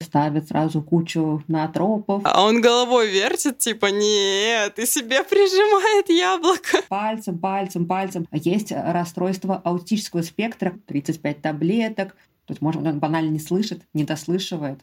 ставит сразу кучу натропов. А он головой вертит, типа, нет, и себе прижимает яблоко. Пальцем, пальцем, пальцем. Есть расстройство аутического спектра, 35 таблеток. То есть, может, он банально не слышит, не дослышивает.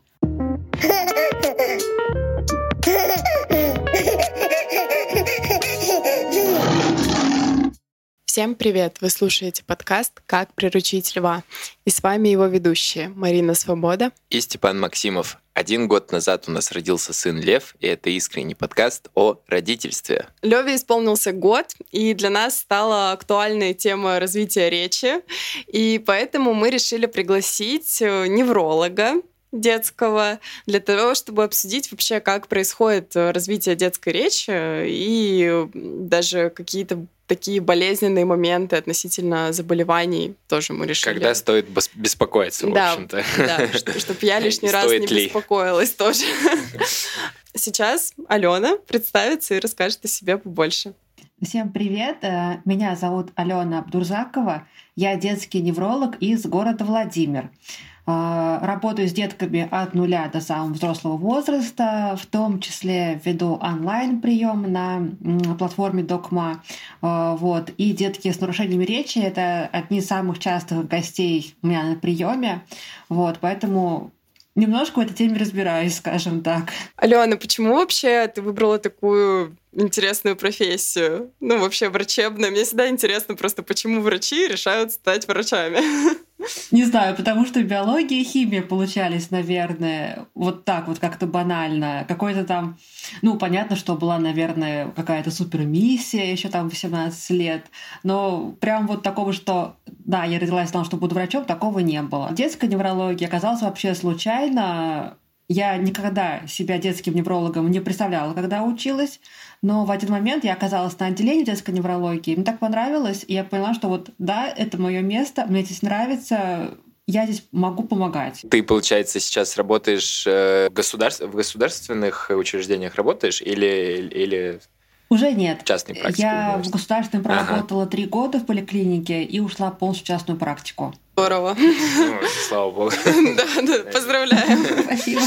Всем привет! Вы слушаете подкаст «Как приручить льва». И с вами его ведущие Марина Свобода и Степан Максимов. Один год назад у нас родился сын Лев, и это искренний подкаст о родительстве. Леве исполнился год, и для нас стала актуальная тема развития речи. И поэтому мы решили пригласить э, невролога, детского, для того, чтобы обсудить вообще, как происходит развитие детской речи и даже какие-то такие болезненные моменты относительно заболеваний тоже мы решили. Когда стоит беспокоиться, в да, общем-то. Да, чтобы я лишний раз не беспокоилась тоже. Сейчас Алена представится и расскажет о себе побольше. Всем привет! Э, меня зовут Алена Абдурзакова. Я детский невролог из города Владимир. А, работаю с детками от нуля до самого взрослого возраста, в том числе веду онлайн-прием на платформе Докма. А, вот. И детки с нарушениями речи — это одни из самых частых гостей у меня на приеме. Вот. Поэтому немножко в этой теме разбираюсь, скажем так. Алена, почему вообще ты выбрала такую интересную профессию? Ну, вообще врачебная. Мне всегда интересно просто, почему врачи решают стать врачами. Не знаю, потому что биология и химия получались, наверное, вот так вот как-то банально. Какой-то там, ну, понятно, что была, наверное, какая-то супермиссия еще там 18 лет, но прям вот такого, что, да, я родилась, знала, что буду врачом, такого не было. Детская неврология оказалась вообще случайно. Я никогда себя детским неврологом не представляла, когда училась. Но в один момент я оказалась на отделении детской неврологии. Мне так понравилось, и я поняла, что вот да, это мое место, мне здесь нравится, я здесь могу помогать. Ты, получается, сейчас работаешь э, в, государств... в государственных учреждениях работаешь или, или уже нет. Частной практике. Я в государственном проработала три ага. года в поликлинике и ушла полностью в частную практику. Здорово. Ну, слава богу. Да, да, поздравляем. Спасибо.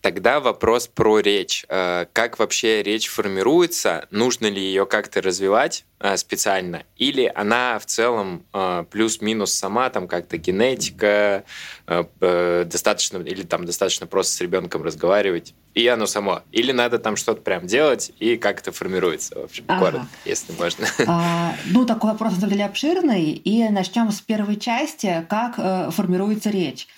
Тогда вопрос про речь. Э, как вообще речь формируется? Нужно ли ее как-то развивать э, специально? Или она в целом э, плюс-минус сама, там как-то генетика, достаточно, или там достаточно просто с ребенком разговаривать, и оно само? Или надо там что-то прям делать, и как это формируется, в общем, ага. если можно? А, ну, такой вопрос, на самом деле, обширный, и начнем с первой части, как э, формируется речь.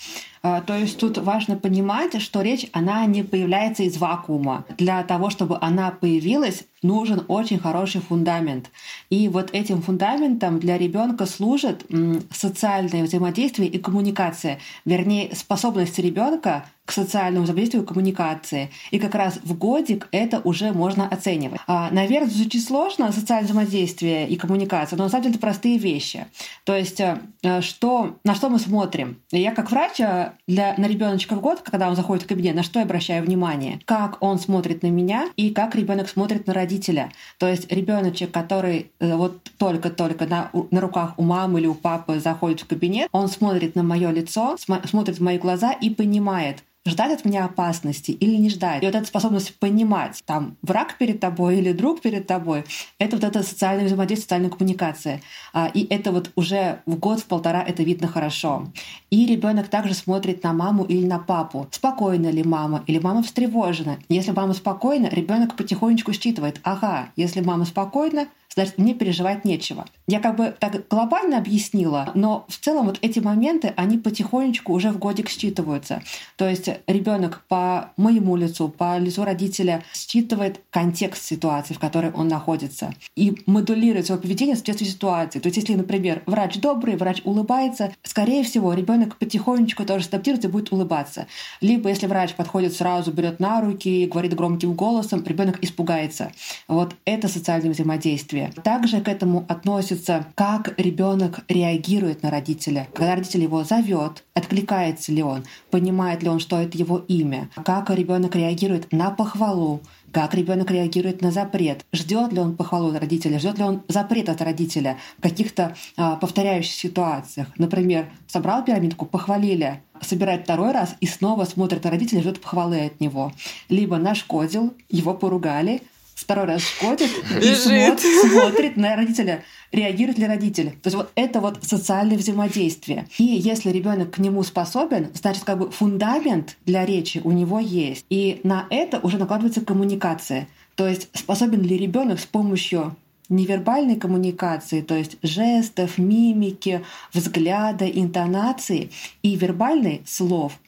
А, то есть тут важно понимать, что речь, она не появляется из вакуума. Для того, чтобы она появилась, нужен очень хороший фундамент. И вот этим фундаментом для ребенка служит социальное взаимодействие и коммуникация, вернее, способность ребенка к социальному взаимодействию и коммуникации. И как раз в годик это уже можно оценивать. А, наверное, звучит сложно социальное взаимодействие и коммуникация, но на самом деле это простые вещи. То есть, э, что, на что мы смотрим? Я как врач э, для, на ребеночка в год, когда он заходит в кабинет, на что я обращаю внимание? Как он смотрит на меня и как ребенок смотрит на родителей родителя. То есть ребеночек, который э, вот только-только на, на руках у мамы или у папы заходит в кабинет, он смотрит на мое лицо, смотрит в мои глаза и понимает, ждать от меня опасности или не ждать. И вот эта способность понимать, там, враг перед тобой или друг перед тобой, это вот это социальное взаимодействие, социальная коммуникация. А, и это вот уже в год, в полтора это видно хорошо. И ребенок также смотрит на маму или на папу. Спокойна ли мама или мама встревожена. Если мама спокойна, ребенок потихонечку считывает, ага, если мама спокойна, значит, мне переживать нечего. Я как бы так глобально объяснила, но в целом вот эти моменты, они потихонечку уже в годик считываются. То есть ребенок по моему лицу, по лицу родителя считывает контекст ситуации, в которой он находится, и модулирует свое поведение в соответствии с ситуацией. То есть если, например, врач добрый, врач улыбается, скорее всего, ребенок потихонечку тоже адаптируется и будет улыбаться. Либо если врач подходит сразу, берет на руки, говорит громким голосом, ребенок испугается. Вот это социальное взаимодействие. Взаимодействие. Также к этому относится, как ребенок реагирует на родителя. Когда родитель его зовет, откликается ли он, понимает ли он, что это его имя, как ребенок реагирует на похвалу, как ребенок реагирует на запрет, ждет ли он похвалу от родителя, ждет ли он запрет от родителя в каких-то а, повторяющихся ситуациях. Например, собрал пирамидку, похвалили, собирает второй раз и снова смотрит на родителя, ждет похвалы от него. Либо нашкодил, его поругали, второй раз шкодит и смотрит, смотрит на родителя, реагирует ли родитель. То есть вот это вот социальное взаимодействие. И если ребенок к нему способен, значит как бы фундамент для речи у него есть. И на это уже накладывается коммуникация. То есть способен ли ребенок с помощью невербальной коммуникации, то есть жестов, мимики, взгляда, интонации и вербальной слов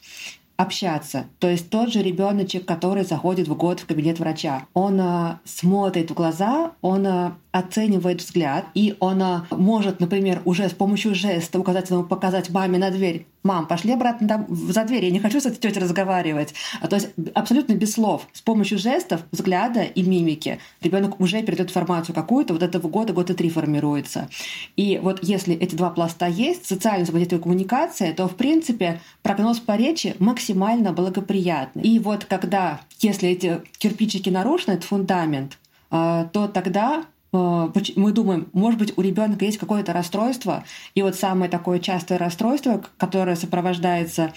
общаться. То есть тот же ребеночек, который заходит в год в кабинет врача, он э, смотрит в глаза, он э, оценивает взгляд, и он э, может, например, уже с помощью жеста указательного показать маме на дверь мам, пошли обратно за дверь, я не хочу с этой тетей разговаривать. А, то есть абсолютно без слов, с помощью жестов, взгляда и мимики ребенок уже передает информацию какую-то, вот этого года, года три формируется. И вот если эти два пласта есть, социальное взаимодействие и коммуникация, то, в принципе, прогноз по речи максимально благоприятный. И вот когда, если эти кирпичики нарушены, этот фундамент, а, то тогда мы думаем, может быть, у ребенка есть какое-то расстройство, и вот самое такое частое расстройство, которое сопровождается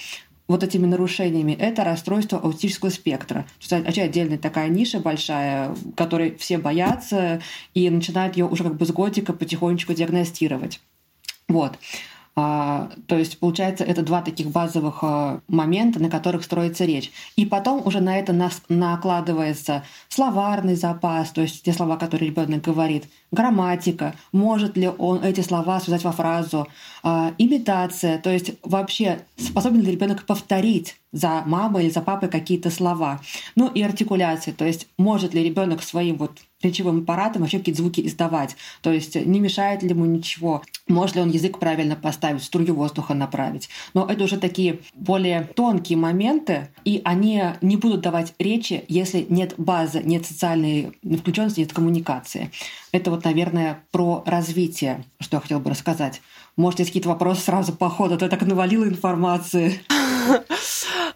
вот этими нарушениями, это расстройство аутического спектра. То есть вообще отдельная такая ниша большая, которой все боятся и начинают ее уже как бы с годика потихонечку диагностировать. Вот. А, то есть, получается, это два таких базовых а, момента, на которых строится речь. И потом уже на это нас накладывается словарный запас, то есть те слова, которые ребенок говорит, грамматика, может ли он эти слова связать во фразу, имитация, то есть вообще способен ли ребенок повторить за мамой или за папой какие-то слова. Ну и артикуляция, то есть может ли ребенок своим вот речевым аппаратом вообще какие-то звуки издавать. То есть не мешает ли ему ничего, может ли он язык правильно поставить, струю воздуха направить. Но это уже такие более тонкие моменты, и они не будут давать речи, если нет базы, нет социальной включенности, нет коммуникации. Это вот, наверное, про развитие, что я хотела бы рассказать. Может, есть какие-то вопросы сразу по ходу, а я так навалила информации.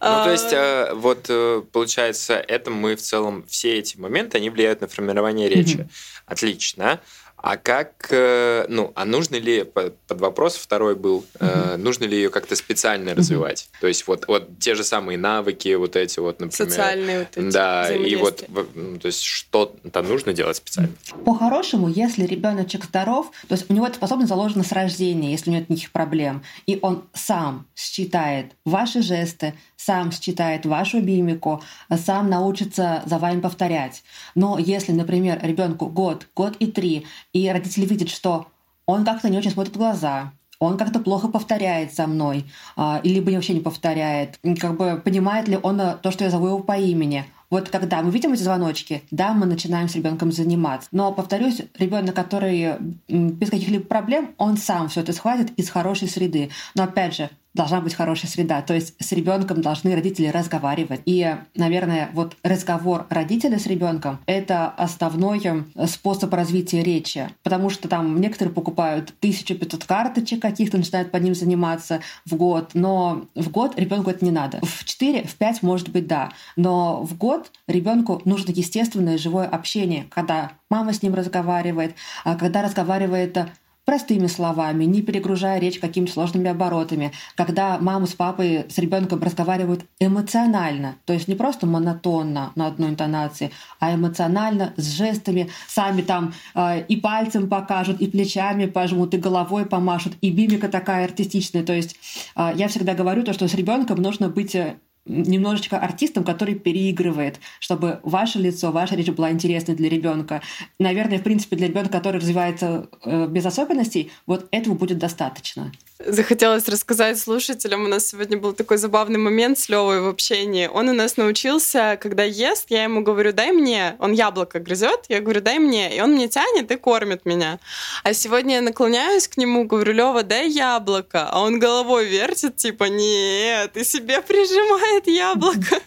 Ну, то есть, э, вот э, получается, это мы в целом, все эти моменты, они влияют на формирование речи. Отлично. А как, э, ну, а нужно ли, под вопрос второй был, mm-hmm. нужно ли ее как-то специально развивать? Mm-hmm. То есть вот, вот те же самые навыки, вот эти вот, например. Социальные вот эти Да, и вот, ну, то есть что-то нужно делать специально. По-хорошему, если ребеночек здоров, то есть у него эта способность заложена с рождения, если у него нет никаких проблем, и он сам считает ваши жесты, сам считает вашу мимику, сам научится за вами повторять. Но если, например, ребенку год, год и три, и родители видят, что он как-то не очень смотрит в глаза, он как-то плохо повторяет за мной, а, или либо вообще не повторяет, как бы понимает ли он э, то, что я зову его по имени. Вот когда мы видим эти звоночки, да, мы начинаем с ребенком заниматься. Но, повторюсь, ребенок, который без каких-либо проблем, он сам все это схватит из хорошей среды. Но опять же, должна быть хорошая среда. То есть с ребенком должны родители разговаривать. И, наверное, вот разговор родителя с ребенком — это основной э, способ развития речи. Потому что там некоторые покупают 1500 карточек каких-то, начинают под ним заниматься в год. Но в год ребенку это не надо. В 4, в 5, может быть, да. Но в год ребенку нужно естественное живое общение, когда мама с ним разговаривает, а когда разговаривает простыми словами, не перегружая речь какими-то сложными оборотами, когда мама с папой с ребенком разговаривают эмоционально, то есть не просто монотонно на одной интонации, а эмоционально, с жестами, сами там э, и пальцем покажут, и плечами пожмут, и головой помашут, и мимика такая артистичная. То есть э, я всегда говорю то, что с ребенком нужно быть э, немножечко артистом, который переигрывает, чтобы ваше лицо, ваша речь была интересной для ребенка. Наверное, в принципе, для ребенка, который развивается э, без особенностей, вот этого будет достаточно. Захотелось рассказать слушателям. У нас сегодня был такой забавный момент с Левой в общении. Он у нас научился, когда ест, я ему говорю, дай мне. Он яблоко грызет, я говорю, дай мне. И он мне тянет и кормит меня. А сегодня я наклоняюсь к нему, говорю, Лева, дай яблоко. А он головой вертит, типа, нет, и себе прижимает яблоко.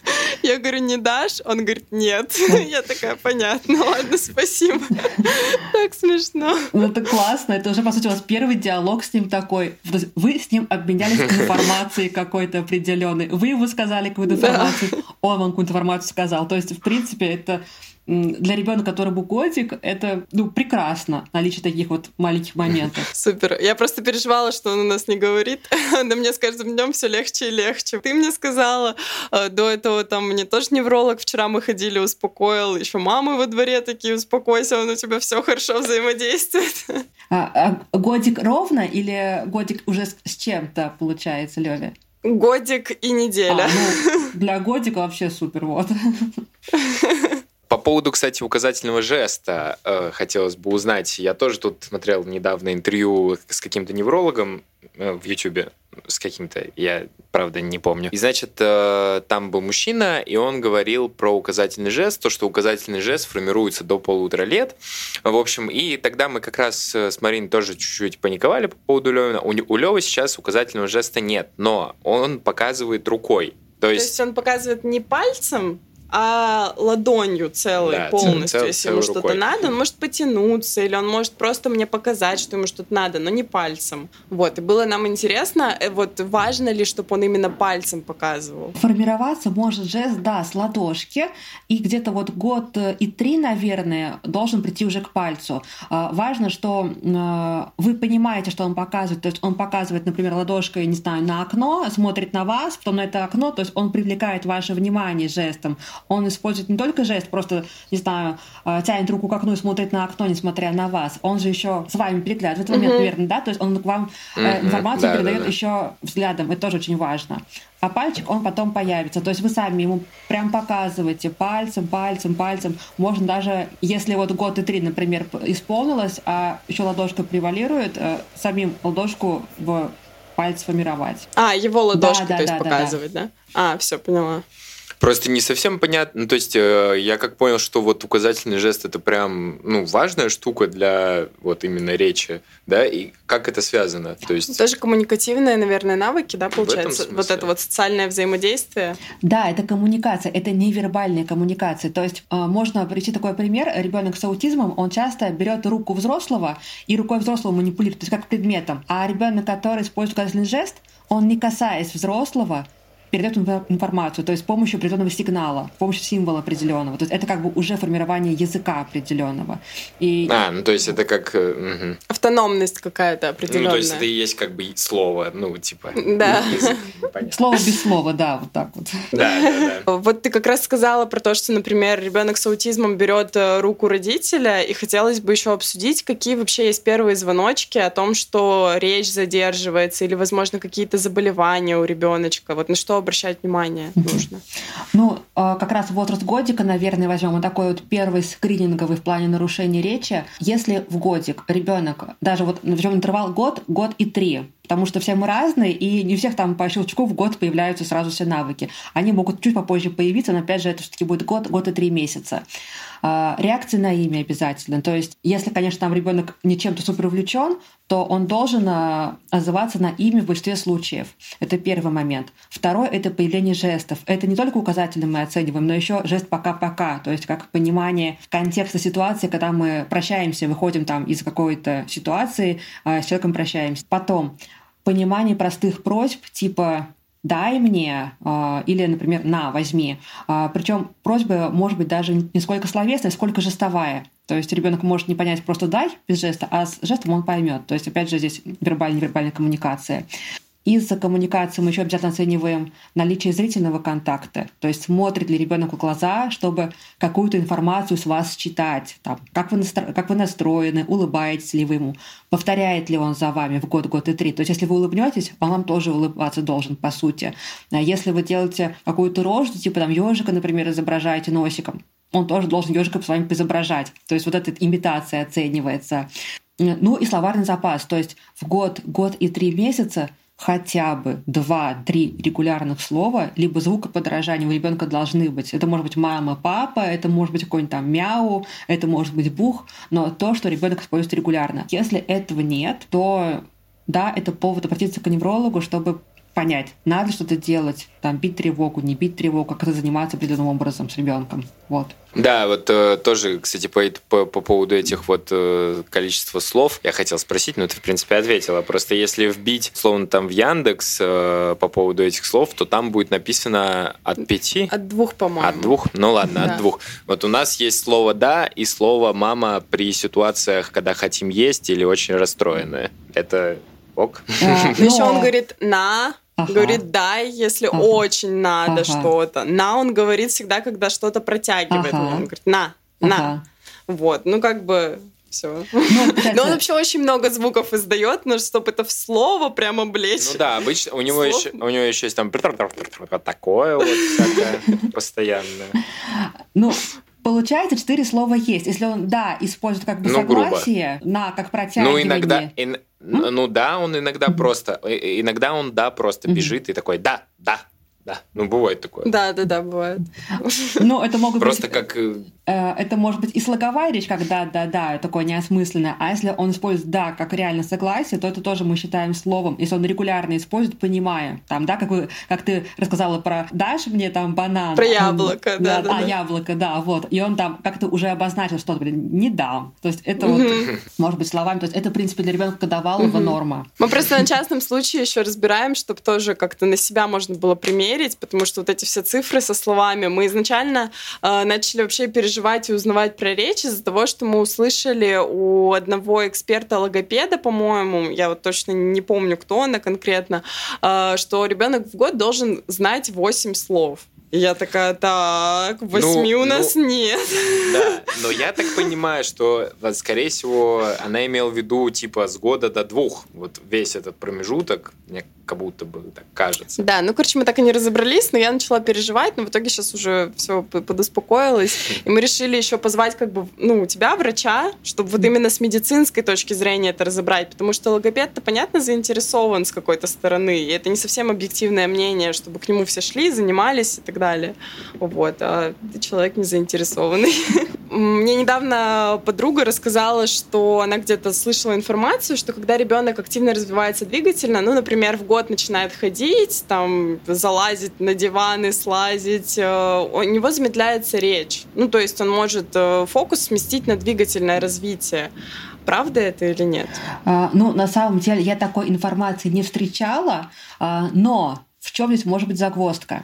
Я говорю, не дашь? Он говорит, нет. Я такая, понятно, ладно, спасибо. Так смешно. Ну, это классно. Это уже, по сути, у вас первый диалог с ним такой. Вы с ним обменялись информацией какой-то определенной. Вы ему сказали какую-то информацию, он вам какую-то информацию сказал. То есть, в принципе, это для ребенка, которому годик, это ну, прекрасно, наличие таких вот маленьких моментов. Супер. Я просто переживала, что он у нас не говорит. Да мне с каждым днем все легче и легче. Ты мне сказала, э, до этого там мне тоже невролог, вчера мы ходили, успокоил, еще мамы во дворе такие, успокойся, он у тебя все хорошо взаимодействует. А, а годик ровно или годик уже с, с чем-то получается, Лёве? Годик и неделя. А, ну, для годика вообще супер, вот. По поводу, кстати, указательного жеста э, хотелось бы узнать. Я тоже тут смотрел недавно интервью с каким-то неврологом э, в Ютубе с каким-то, я правда не помню. И значит, э, там был мужчина, и он говорил про указательный жест, то, что указательный жест формируется до полутора лет. В общем, и тогда мы как раз э, с Мариной тоже чуть-чуть паниковали по поводу Левина. У, у Левы сейчас указательного жеста нет, но он показывает рукой. То есть, то есть он показывает не пальцем, а ладонью целой да, полностью, цел, если ему что-то надо, он может потянуться, или он может просто мне показать, что ему что-то надо, но не пальцем. Вот, и было нам интересно, э, вот важно ли, чтобы он именно пальцем показывал? Формироваться может жест, да, с ладошки, и где-то вот год э, и три, наверное, должен прийти уже к пальцу. А, важно, что э, вы понимаете, что он показывает, то есть он показывает, например, ладошкой, не знаю, на окно, смотрит на вас, потом на это окно, то есть он привлекает ваше внимание жестом он использует не только жест, просто, не знаю, э, тянет руку к окну и смотрит на окно, несмотря на вас. Он же еще с вами переглядывает в этот момент, наверное, да? То есть он к вам э, информацию да, передает да, да. еще взглядом. Это тоже очень важно. А пальчик, он потом появится. То есть вы сами ему прям показываете пальцем, пальцем, пальцем. Можно даже, если вот год и три, например, исполнилось, а еще ладошка превалирует, э, самим ладошку в палец формировать. А, его ладошку, да, то да, есть да, показывать, да? да? А, все, поняла. Просто не совсем понятно. Ну, то есть э, я как понял, что вот указательный жест это прям ну, важная штука для вот именно речи, да, и как это связано? То есть... Тоже коммуникативные, наверное, навыки, да, получается? Вот это вот социальное взаимодействие? Да, это коммуникация, это невербальная коммуникация. То есть э, можно привести такой пример. Ребенок с аутизмом, он часто берет руку взрослого и рукой взрослого манипулирует, то есть как предметом. А ребенок, который использует указательный жест, он не касаясь взрослого, передает информацию, то есть с помощью определенного сигнала, с помощью символа определенного. То есть это как бы уже формирование языка определенного. И... А, ну то есть это как... Угу. Автономность какая-то определенная. Ну то есть это и есть как бы слово, ну типа... Да. Слово без слова, да, вот так вот. Да, да, да. Вот ты как раз сказала про то, что, например, ребенок с аутизмом берет э, руку родителя, и хотелось бы еще обсудить, какие вообще есть первые звоночки о том, что речь задерживается или, возможно, какие-то заболевания у ребеночка. Вот на что обращать внимание нужно? Ну, а, как раз возраст годика, наверное, возьмем вот такой вот первый скрининговый в плане нарушения речи. Если в годик ребенок, даже вот возьмем интервал год, год и три, потому что все мы разные, и не у всех там по щелчку в год появляются сразу все навыки. Они могут чуть попозже появиться, но опять же это все-таки будет год, год и три месяца. А, реакция на имя обязательно. То есть, если, конечно, там ребенок не чем-то супер увлечен, то он должен а, отзываться на имя в большинстве случаев. Это первый момент. Второй — это появление жестов. Это не только указательно мы оцениваем, но еще жест «пока-пока», то есть как понимание контекста ситуации, когда мы прощаемся, выходим там из какой-то ситуации, а, с человеком прощаемся. Потом понимание простых просьб, типа дай мне, а, или, например, на, возьми. А, Причем просьба может быть даже не сколько словесная, сколько жестовая. То есть ребенок может не понять просто дай без жеста, а с жестом он поймет. То есть, опять же, здесь вербальная-невербальная коммуникация. Из-за коммуникации мы еще обязательно оцениваем наличие зрительного контакта, то есть смотрит ли ребенок в глаза, чтобы какую-то информацию с вас читать, там, как, вы настро... как вы настроены, улыбаетесь ли вы ему, повторяет ли он за вами в год, год и три. То есть если вы улыбнетесь, он вам тоже улыбаться должен, по сути. А если вы делаете какую-то рожу, типа там ежика, например, изображаете носиком, он тоже должен ежика с вами изображать. То есть вот эта имитация оценивается. Ну и словарный запас. То есть в год, год и три месяца – хотя бы два-три регулярных слова, либо звукоподражания у ребенка должны быть. Это может быть мама, папа, это может быть какой-нибудь там мяу, это может быть бух, но то, что ребенок использует регулярно. Если этого нет, то да, это повод обратиться к неврологу, чтобы понять, надо что-то делать, там, бить тревогу, не бить тревогу, как это заниматься определенным образом с ребенком. Вот. Да, вот э, тоже, кстати, по, по, по поводу этих вот э, количества слов я хотел спросить, но ты, в принципе, ответила. Просто если вбить, словно там в Яндекс э, по поводу этих слов, то там будет написано от пяти? От двух, по-моему. От двух? Ну ладно, да. от двух. Вот у нас есть слово «да» и слово «мама» при ситуациях, когда хотим есть или очень расстроены. Это ок? Еще он говорит «на», Ага. Говорит дай, если ага. очень надо ага. что-то. На он говорит всегда, когда что-то протягивает. Ага. Он говорит на, на. Ага. Вот, ну как бы все. Ну, но он вообще очень много звуков издает, но чтобы это в слово прямо облечь. Ну да, обычно у него еще у него еще есть там такое вот всякое постоянное. Ну, Получается, четыре слова есть. Если он «да» использует как бы ну, согласие, грубо. «на» как протягивание. Ну, иногда... In, ну да, он иногда просто... Иногда он «да» просто бежит и такой «да, да, да, ну бывает такое. Да, да, да, бывает. Ну, это могут Просто быть... как... Э, э, это может быть и слоговая речь, как да, да, да, такое неосмысленное. А если он использует да как реально согласие, то это тоже мы считаем словом. Если он регулярно использует, понимая. Там, да, как, вы, как ты рассказала про «дашь мне там банан». Про яблоко, да, да. А, яблоко, да, вот. И он там как-то уже обозначил что-то, блин, не дам. То есть это вот, может быть, словами. То есть это, в принципе, для ребенка годовалого норма. Мы просто на частном случае еще разбираем, чтобы тоже как-то на себя можно было примерить проверить, потому что вот эти все цифры со словами, мы изначально э, начали вообще переживать и узнавать про речь из-за того, что мы услышали у одного эксперта-логопеда, по-моему, я вот точно не помню, кто она конкретно, э, что ребенок в год должен знать 8 слов. И я такая, так, восьми ну, у нас ну, нет. Да, но я так понимаю, что, скорее всего, она имела в виду, типа, с года до двух. Вот весь этот промежуток, мне как будто бы так кажется. Да, ну, короче, мы так и не разобрались, но я начала переживать, но в итоге сейчас уже все подуспокоилось. И мы решили еще позвать, как бы, ну, у тебя врача, чтобы вот именно с медицинской точки зрения это разобрать, потому что логопед-то, понятно, заинтересован с какой-то стороны, и это не совсем объективное мнение, чтобы к нему все шли, занимались и так далее. Вот, а человек не заинтересованный. Мне недавно подруга рассказала, что она где-то слышала информацию, что когда ребенок активно развивается двигательно, ну, например, в год начинает ходить, там, залазить на диваны, слазить, э, у него замедляется речь. Ну, то есть он может э, фокус сместить на двигательное развитие. Правда это или нет? А, ну, на самом деле, я такой информации не встречала, а, но в чем здесь может быть загвоздка?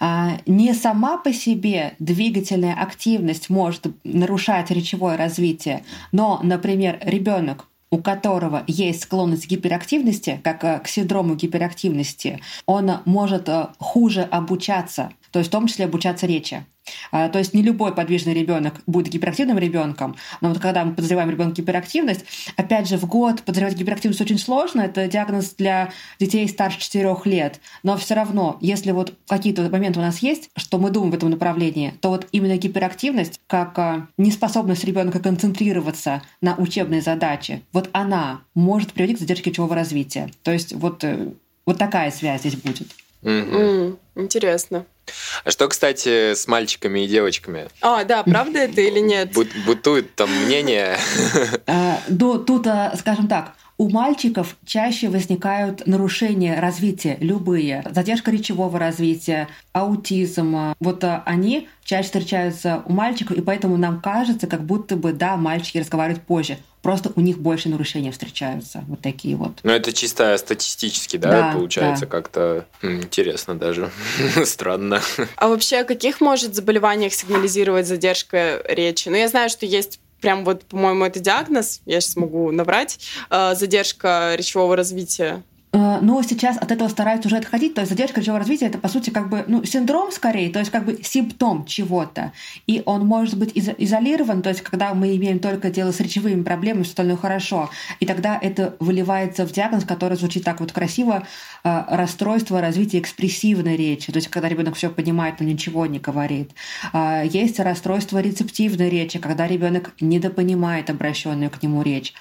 А, не сама по себе двигательная активность может нарушать речевое развитие, но, например, ребенок у которого есть склонность к гиперактивности, как э, к синдрому гиперактивности, он может э, хуже обучаться, то есть в том числе обучаться речи. А, то есть не любой подвижный ребенок будет гиперактивным ребенком, но вот когда мы подозреваем ребенка гиперактивность, опять же, в год подозревать гиперактивность очень сложно, это диагноз для детей старше 4 лет, но все равно, если вот какие-то моменты у нас есть, что мы думаем в этом направлении, то вот именно гиперактивность, как а, неспособность ребенка концентрироваться на учебной задаче, вот она может приводить к задержке речевого развития. То есть вот, э, вот такая связь здесь будет. Mm-hmm. Mm, интересно. А что, кстати, с мальчиками и девочками? А, да, правда это или нет? Бытует там мнение. Тут, а, скажем так, у мальчиков чаще возникают нарушения развития, любые, задержка речевого развития, аутизм. Вот а, они чаще встречаются у мальчиков, и поэтому нам кажется, как будто бы, да, мальчики разговаривают позже. Просто у них больше нарушений встречаются. Вот такие вот. Ну, это чисто статистически, да, да получается да. как-то интересно даже. Странно. А вообще о каких может заболеваниях сигнализировать задержка речи? Ну, я знаю, что есть прям вот, по-моему, это диагноз, я сейчас могу набрать, э, задержка речевого развития. Э, но сейчас от этого стараются уже отходить, то есть задержка речевого развития это по сути как бы ну, синдром скорее, то есть как бы симптом чего-то, и он может быть из- изолирован, то есть когда мы имеем только дело с речевыми проблемами, все остальное хорошо, и тогда это выливается в диагноз, который звучит так вот красиво, э, расстройство развития экспрессивной речи, то есть когда ребенок все понимает, но ничего не говорит. Э, есть расстройство рецептивной речи, когда ребенок недопонимает обращенную к нему речь.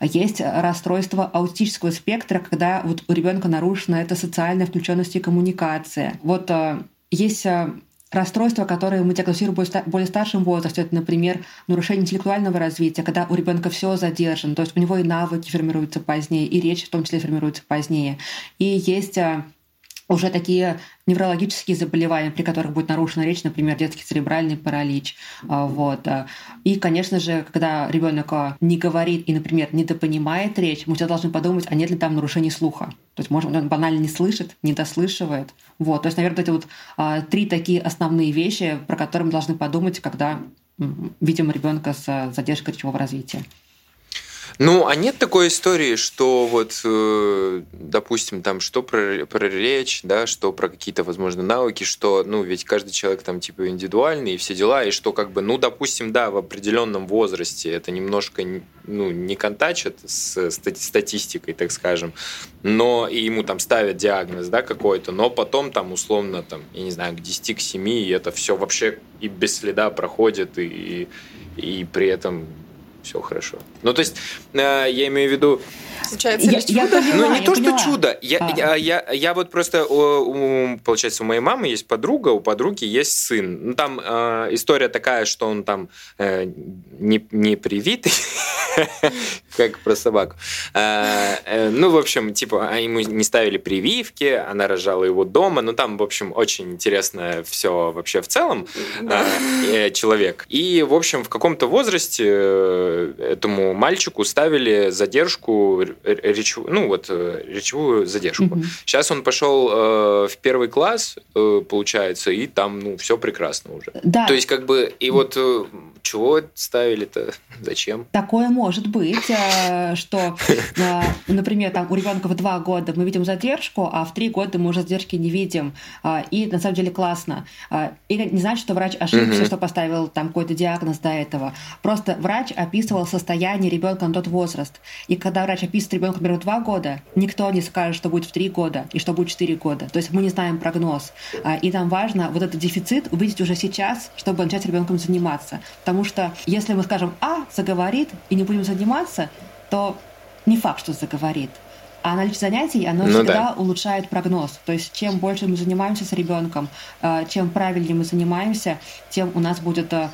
Есть расстройство аутического спектра, когда вот у ребенка нарушена эта социальная включенность и коммуникация. Вот э, есть э, расстройства, которые мы диагностируем в более старшем возрасте. Это, например, нарушение интеллектуального развития, когда у ребенка все задержано, то есть у него и навыки формируются позднее, и речь в том числе формируется позднее. И есть э, уже такие неврологические заболевания, при которых будет нарушена речь, например, детский церебральный паралич. А, вот. И, конечно же, когда ребенок не говорит и, например, недопонимает речь, мы всегда должны подумать, а нет ли там нарушений слуха. То есть, может, он банально не слышит, не дослышивает. Вот. То есть, наверное, вот а, три такие основные вещи, про которые мы должны подумать, когда видим ребенка с задержкой речевого развития. Ну, а нет такой истории, что вот, э, допустим, там, что про, про речь, да, что про какие-то, возможно, навыки, что, ну, ведь каждый человек там, типа, индивидуальный и все дела, и что, как бы, ну, допустим, да, в определенном возрасте это немножко, ну, не контачит с статистикой, так скажем, но и ему там ставят диагноз, да, какой-то, но потом там, условно, там, я не знаю, к 10, к 7, и это все вообще и без следа проходит, и, и при этом все хорошо. Ну, то есть, э, я имею в виду... Случается я, я поняла, ну, не я то, поняла. что чудо. Я, а. я, я, я вот просто, у, получается, у моей мамы есть подруга, у подруги есть сын. Ну, там э, история такая, что он там э, не, не привитый, как про собаку. Э, э, ну, в общем, типа, а ему не ставили прививки, она рожала его дома. Ну, там, в общем, очень интересно все вообще в целом человек. И, в общем, в каком-то возрасте этому мальчику ставили задержку речевую, ну вот речевую задержку. Угу. Сейчас он пошел в первый класс, получается, и там ну все прекрасно уже. Да. То есть как бы и вот чего ставили-то, зачем? Такое может быть, э, что, э, например, там у ребенка в два года мы видим задержку, а в три года мы уже задержки не видим. Э, и на самом деле классно. Или не значит, что врач ошибся, угу. что поставил там какой-то диагноз до этого. Просто врач описывал состояние ребенка на тот возраст. И когда врач описывает ребенка, например, в два года, никто не скажет, что будет в три года и что будет в четыре года. То есть мы не знаем прогноз. И там важно вот этот дефицит увидеть уже сейчас, чтобы начать ребенком заниматься. Потому что если мы скажем «А» заговорит и не будем заниматься, то не факт, что заговорит. А наличие занятий, оно ну, всегда да. улучшает прогноз. То есть чем больше мы занимаемся с ребенком, э, чем правильнее мы занимаемся, тем у нас будет э,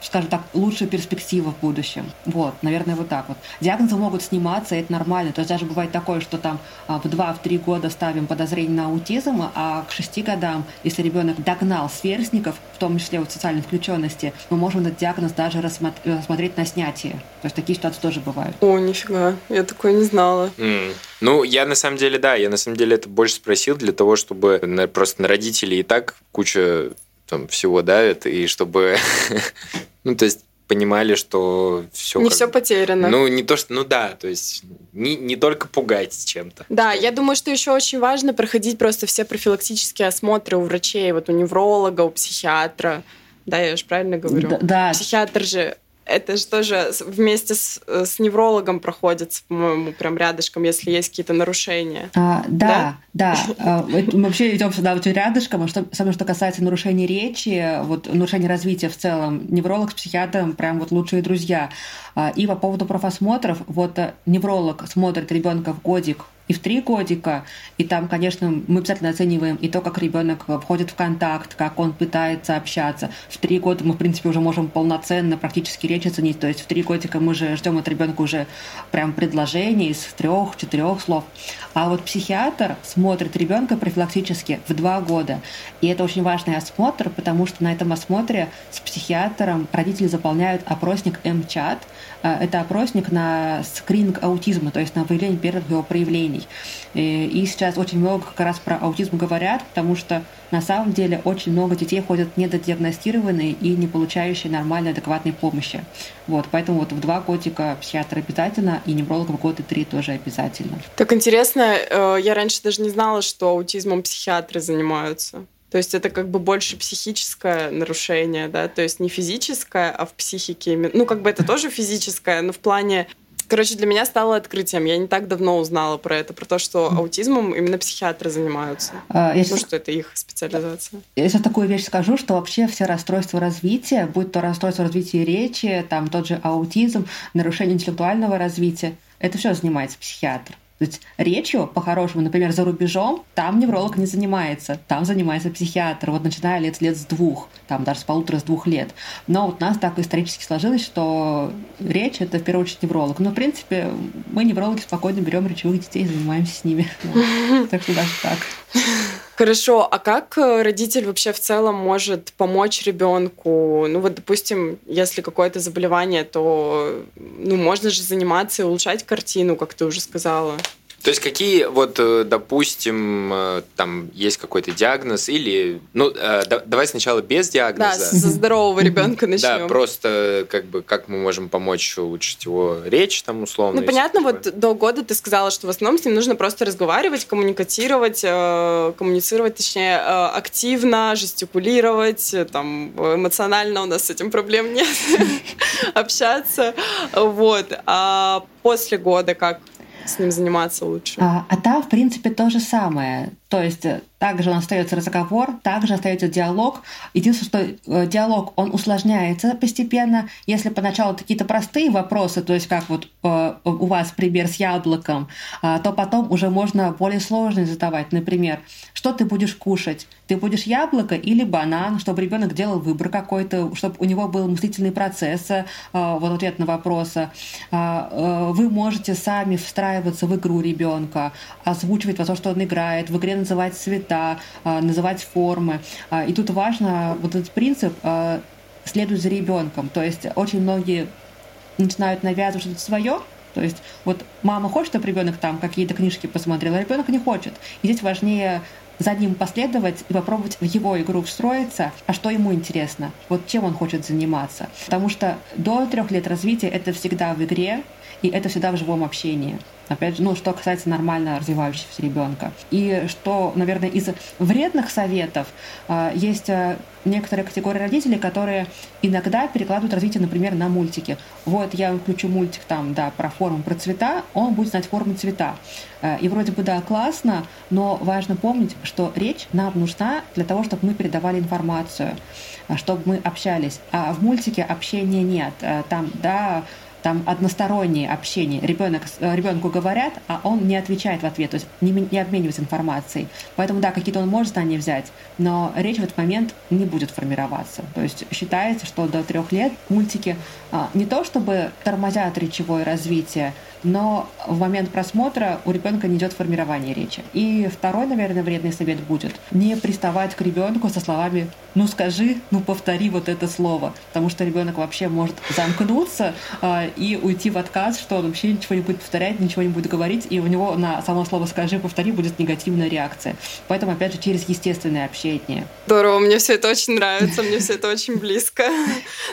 скажем так, лучшая перспектива в будущем. Вот, наверное, вот так вот. Диагнозы могут сниматься, и это нормально. То есть даже бывает такое, что там а, в 2-3 года ставим подозрение на аутизм, а к 6 годам, если ребенок догнал сверстников, в том числе вот социальной включенности, мы можем этот диагноз даже рассмотреть на снятие. То есть такие ситуации тоже бывают. О, нифига, я такое не знала. Mm. Ну, я на самом деле, да, я на самом деле это больше спросил для того, чтобы просто на родителей и так куча там всего давит, и чтобы Ну, то есть понимали, что все. Не как... все потеряно. Ну, не то, что. Ну да, то есть не, не только пугать чем-то. Да, я думаю, что еще очень важно проходить просто все профилактические осмотры у врачей, вот у невролога, у психиатра. Да, я же правильно говорю. Да. да. Психиатр же это же тоже вместе с, с неврологом проходится, по-моему, прям рядышком, если есть какие-то нарушения. А, да, да. да. А, мы вообще идем сюда вот рядышком. А что, самое, что касается нарушений речи, вот нарушений развития в целом, невролог с психиатром прям вот лучшие друзья. А, и по поводу профосмотров, вот э, невролог смотрит ребенка в годик и в три годика. И там, конечно, мы обязательно оцениваем и то, как ребенок входит в контакт, как он пытается общаться. В три года мы, в принципе, уже можем полноценно практически речь оценить. То есть в три годика мы же ждем от ребенка уже прям предложений из трех-четырех слов. А вот психиатр смотрит ребенка профилактически в два года. И это очень важный осмотр, потому что на этом осмотре с психиатром родители заполняют опросник МЧАТ. Э, это опросник на скрининг аутизма, то есть на выявление первых его проявлений. И сейчас очень много как раз про аутизм говорят, потому что на самом деле очень много детей ходят недодиагностированные и не получающие нормальной, адекватной помощи. Вот, поэтому вот в два годика психиатр обязательно, и невролог в год и три тоже обязательно. Так интересно, э, я раньше даже не знала, что аутизмом психиатры занимаются. То есть это как бы больше психическое нарушение, да, то есть не физическое, а в психике. Ну, как бы это тоже физическое, но в плане Короче, для меня стало открытием. Я не так давно узнала про это, про то, что аутизмом именно психиатры занимаются. А, я ну, сейчас... что это их специализация. Я сейчас такую вещь скажу, что вообще все расстройства развития, будь то расстройство развития речи, там тот же аутизм, нарушение интеллектуального развития, это все занимается психиатр. То есть речью, по-хорошему, например, за рубежом, там невролог не занимается, там занимается психиатр, вот начиная лет, лет с двух, там даже с полутора, с двух лет. Но вот у нас так исторически сложилось, что речь — это в первую очередь невролог. Но, в принципе, мы, неврологи, спокойно берем речевых детей и занимаемся с ними. Так что даже так. Хорошо, а как э, родитель вообще в целом может помочь ребенку? Ну вот, допустим, если какое-то заболевание, то ну, можно же заниматься и улучшать картину, как ты уже сказала. То есть какие, вот, э, допустим, э, там есть какой-то диагноз или, ну, э, давай сначала без диагноза. Да, со здорового ребенка начнем. Да, просто как бы как мы можем помочь улучшить его речь там условно. Ну понятно, вот до года ты сказала, что в основном с ним нужно просто разговаривать, коммуникатировать, коммуницировать, точнее, активно, жестикулировать, там эмоционально у нас с этим проблем нет, общаться, вот. А после года как с ним заниматься лучше. А, а там, в принципе, то же самое. То есть э, также он остается разговор, также остается диалог. Единственное, что э, диалог, он усложняется постепенно. Если поначалу какие-то простые вопросы, то есть как вот э, у вас пример с яблоком, то потом уже можно более сложные задавать. Например, что ты будешь кушать? Ты будешь яблоко или банан, чтобы ребенок делал выбор какой-то, чтобы у него был мыслительный процесс, вот ответ на вопросы. Вы можете сами встраиваться в игру ребенка, озвучивать то, что он играет, в игре называть цвета, а, называть формы. А, и тут важно вот этот принцип а, следует за ребенком. То есть очень многие начинают навязывать что-то свое, то есть вот мама хочет, чтобы ребенок там какие-то книжки посмотрел, а ребенок не хочет. И здесь важнее за ним последовать и попробовать в его игру встроиться, а что ему интересно, вот чем он хочет заниматься. Потому что до трех лет развития это всегда в игре, и это всегда в живом общении. Опять же, ну, что касается нормально развивающегося ребенка. И что, наверное, из вредных советов э, есть э, некоторые категории родителей, которые иногда перекладывают развитие, например, на мультики. Вот я включу мультик там, да, про форму, про цвета, он будет знать форму цвета. Э, и вроде бы, да, классно, но важно помнить, что речь нам нужна для того, чтобы мы передавали информацию, чтобы мы общались. А в мультике общения нет. Там, да, там одностороннее общение. Ребенок, э, ребенку говорят, а он не отвечает в ответ, то есть не, не обменивается информацией. Поэтому, да, какие-то он может знания взять, но речь в этот момент не будет формироваться. То есть считается, что до трех лет мультики а, не то чтобы тормозят речевое развитие, но в момент просмотра у ребенка не идет формирование речи. И второй, наверное, вредный совет будет не приставать к ребенку со словами «ну скажи, ну повтори вот это слово», потому что ребенок вообще может замкнуться э, и уйти в отказ, что он вообще ничего не будет повторять, ничего не будет говорить, и у него на само слово «скажи, повтори» будет негативная реакция. Поэтому, опять же, через естественное общение. Здорово, мне все это очень нравится, мне все это очень близко.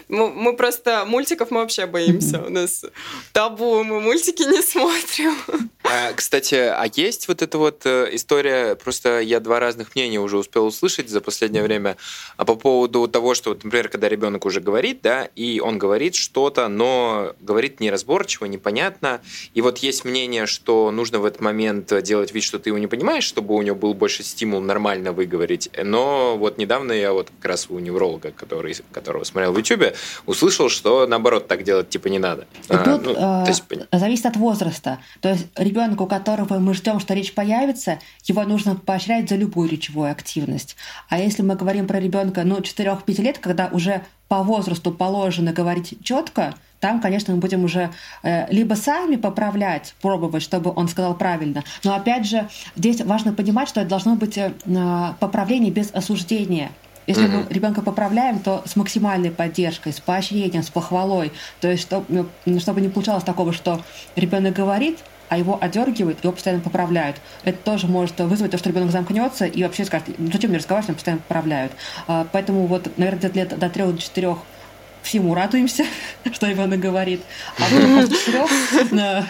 Мы просто мультиков мы вообще боимся. У нас табу, мы мультики не смотрим. А, кстати, а есть вот эта вот э, история, просто я два разных мнения уже успел услышать за последнее время а по поводу того, что, например, когда ребенок уже говорит, да, и он говорит что-то, но говорит неразборчиво, непонятно, и вот есть мнение, что нужно в этот момент делать вид, что ты его не понимаешь, чтобы у него был больше стимул нормально выговорить, но вот недавно я вот как раз у невролога, который, которого смотрел в YouTube, услышал, что наоборот так делать типа не надо. Тут, а, ну, э, есть... Зависит от возраста. То есть ребенку, у которого мы ждем, что речь появится, его нужно поощрять за любую речевую активность. А если мы говорим про ребенка, ну, 4-5 лет, когда уже по возрасту положено говорить четко, там, конечно, мы будем уже э, либо сами поправлять, пробовать, чтобы он сказал правильно. Но опять же, здесь важно понимать, что это должно быть э, поправление без осуждения. Если mm-hmm. мы ребенка поправляем, то с максимальной поддержкой, с поощрением, с похвалой. То есть, чтобы, ну, чтобы не получалось такого, что ребенок говорит, а его одергивают, его постоянно поправляют. Это тоже может вызвать то, что ребенок замкнется и вообще скажет, ну зачем мне разговаривать, меня постоянно поправляют. А, поэтому вот, наверное, лет до трех-четырех всему радуемся, что Ивана говорит. А после четырех,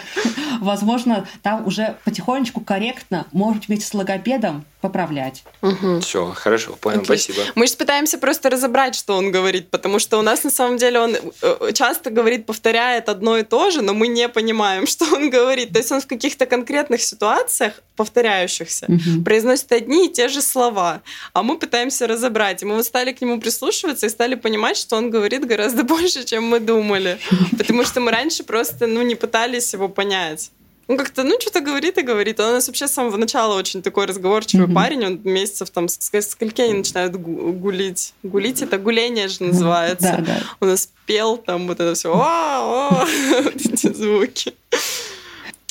возможно, там уже потихонечку корректно, может вместе с логопедом поправлять. Угу. Все, хорошо, понял, okay. спасибо. Мы же пытаемся просто разобрать, что он говорит, потому что у нас на самом деле он э, часто говорит, повторяет одно и то же, но мы не понимаем, что он говорит. То есть он в каких-то конкретных ситуациях, повторяющихся, угу. произносит одни и те же слова, а мы пытаемся разобрать. И мы вот стали к нему прислушиваться и стали понимать, что он говорит гораздо больше, чем мы думали. Потому что мы раньше просто ну, не пытались его понять. Он как-то, ну, что-то говорит и говорит. Он у нас вообще с самого начала очень такой разговорчивый mm-hmm. парень. Он месяцев там скольки они начинают гулить. Гулить это гуление же называется. Да, да. Он нас пел там вот это все. эти звуки.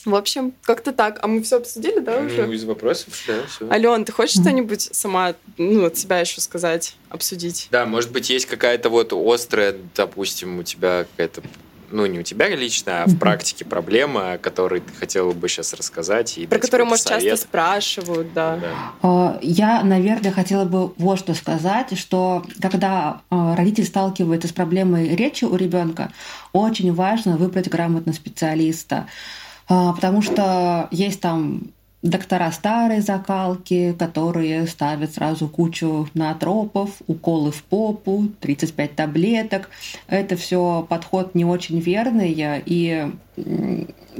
В общем, как-то так. А мы все обсудили, да, уже? Ну, из вопросов, да, все. Ален, ты хочешь что-нибудь сама, ну, от себя еще сказать, обсудить? Да, может быть, есть какая-то вот острая, допустим, у тебя какая-то ну, не у тебя лично, а в практике проблема, о которой ты хотела бы сейчас рассказать. И Про которую, может, совет. часто спрашивают, да. да. А, я, наверное, хотела бы вот что сказать, что когда а, родитель сталкивается с проблемой речи у ребенка, очень важно выбрать грамотного специалиста, а, потому что есть там доктора старой закалки, которые ставят сразу кучу натропов, уколы в попу, 35 таблеток. Это все подход не очень верный, и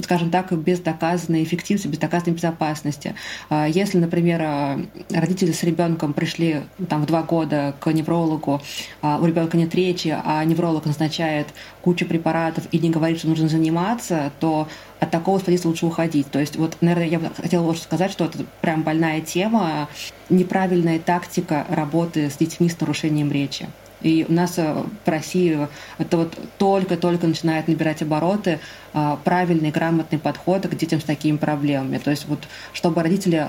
скажем так, без доказанной эффективности, без доказанной безопасности. А если, например, а, родители с ребенком пришли там, в два года к неврологу, а у ребенка нет речи, а невролог назначает кучу препаратов и не говорит, что нужно заниматься, то от такого специалиста лучше уходить. То есть, вот, наверное, я бы хотела вот сказать, что это прям больная тема, неправильная тактика работы с детьми с нарушением речи. И у нас э, в России это вот только-только начинает набирать обороты а, правильный, грамотный подход к детям с такими проблемами. То есть вот чтобы родители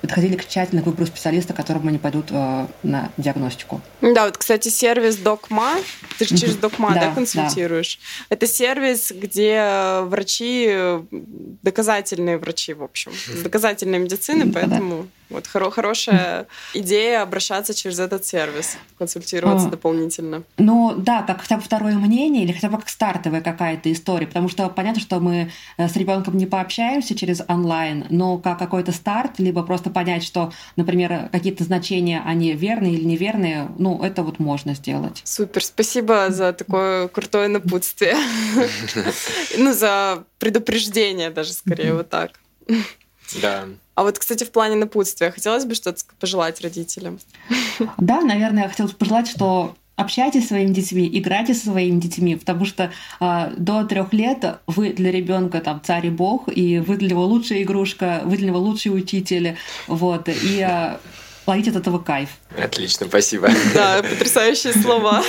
подходили к тщательно к выбору специалиста, к которому они пойдут э, на диагностику. Да, вот, кстати, сервис Докма, ты же через Докма, да, да, консультируешь? Да. Это сервис, где врачи, доказательные врачи, в общем, с доказательной медицины, поэтому... Да вот хоро хорошая идея обращаться через этот сервис, консультироваться а, дополнительно. Ну да, как хотя бы второе мнение или хотя бы как стартовая какая-то история, потому что понятно, что мы э, с ребенком не пообщаемся через онлайн, но как какой-то старт, либо просто понять, что, например, какие-то значения, они верные или неверные, ну это вот можно сделать. Супер, спасибо за такое крутое напутствие. Ну, за предупреждение даже скорее вот так. Да. А вот, кстати, в плане напутствия хотелось бы что-то пожелать родителям? Да, наверное, я хотела пожелать, что общайтесь со своими детьми, играйте со своими детьми, потому что э, до трех лет вы для ребенка там царь и бог, и вы для него лучшая игрушка, вы для него лучший учитель, вот, и э, ловить от этого кайф. Отлично, спасибо. Да, потрясающие слова.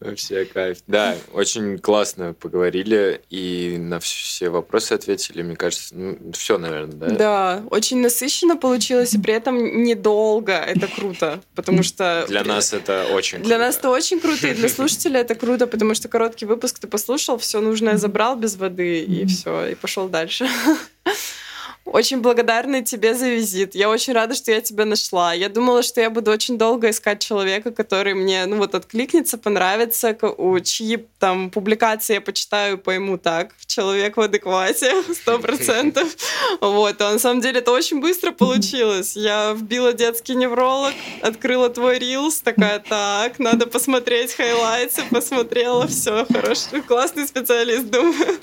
Вообще кайф. Да, очень классно поговорили и на все вопросы ответили. Мне кажется, ну, все, наверное, да? Да, очень насыщенно получилось, и при этом недолго. Это круто, потому что... Для нас это очень Для нас это очень круто, и для слушателя это круто, потому что короткий выпуск ты послушал, все нужное забрал без воды, и все, и пошел дальше. Очень благодарна тебе за визит. Я очень рада, что я тебя нашла. Я думала, что я буду очень долго искать человека, который мне, ну вот, откликнется, понравится, у чьи там публикации я почитаю, пойму так. Человек в адеквате, сто процентов. Вот, а на самом деле это очень быстро получилось. Я вбила детский невролог, открыла твой рилс, такая, так, надо посмотреть хайлайты, посмотрела, все, хороший, классный специалист, думаю.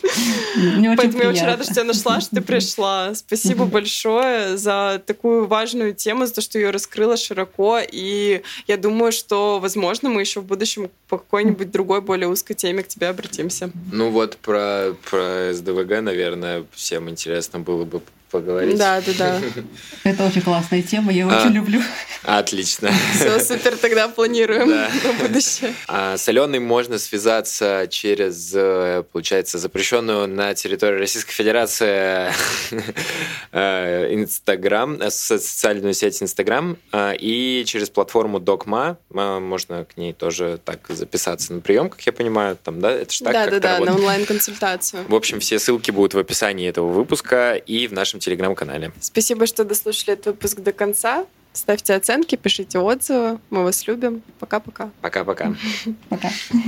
Поэтому я очень рада, что я нашла, что ты пришла. Спасибо Спасибо большое за такую важную тему, за то, что ее раскрыла широко. И я думаю, что, возможно, мы еще в будущем по какой-нибудь другой, более узкой теме к тебе обратимся. Ну вот про, про СДВГ, наверное, всем интересно было бы поговорить. Да, да, да. Это очень классная тема, я очень а, люблю. Отлично. Все, супер, тогда планируем на будущее. А с Аленой можно связаться через, э, получается, запрещенную на территории Российской Федерации э, Инстаграм, э, социальную сеть Инстаграм, и через платформу Докма можно к ней тоже так записаться на прием, как я понимаю, там, да? Это же так, Да, да, да, на онлайн-консультацию. В общем, все ссылки будут в описании этого выпуска и в нашем телеграм-канале. Спасибо, что дослушали этот выпуск до конца. Ставьте оценки, пишите отзывы. Мы вас любим. Пока-пока. Пока-пока. Пока. -пока. Пока.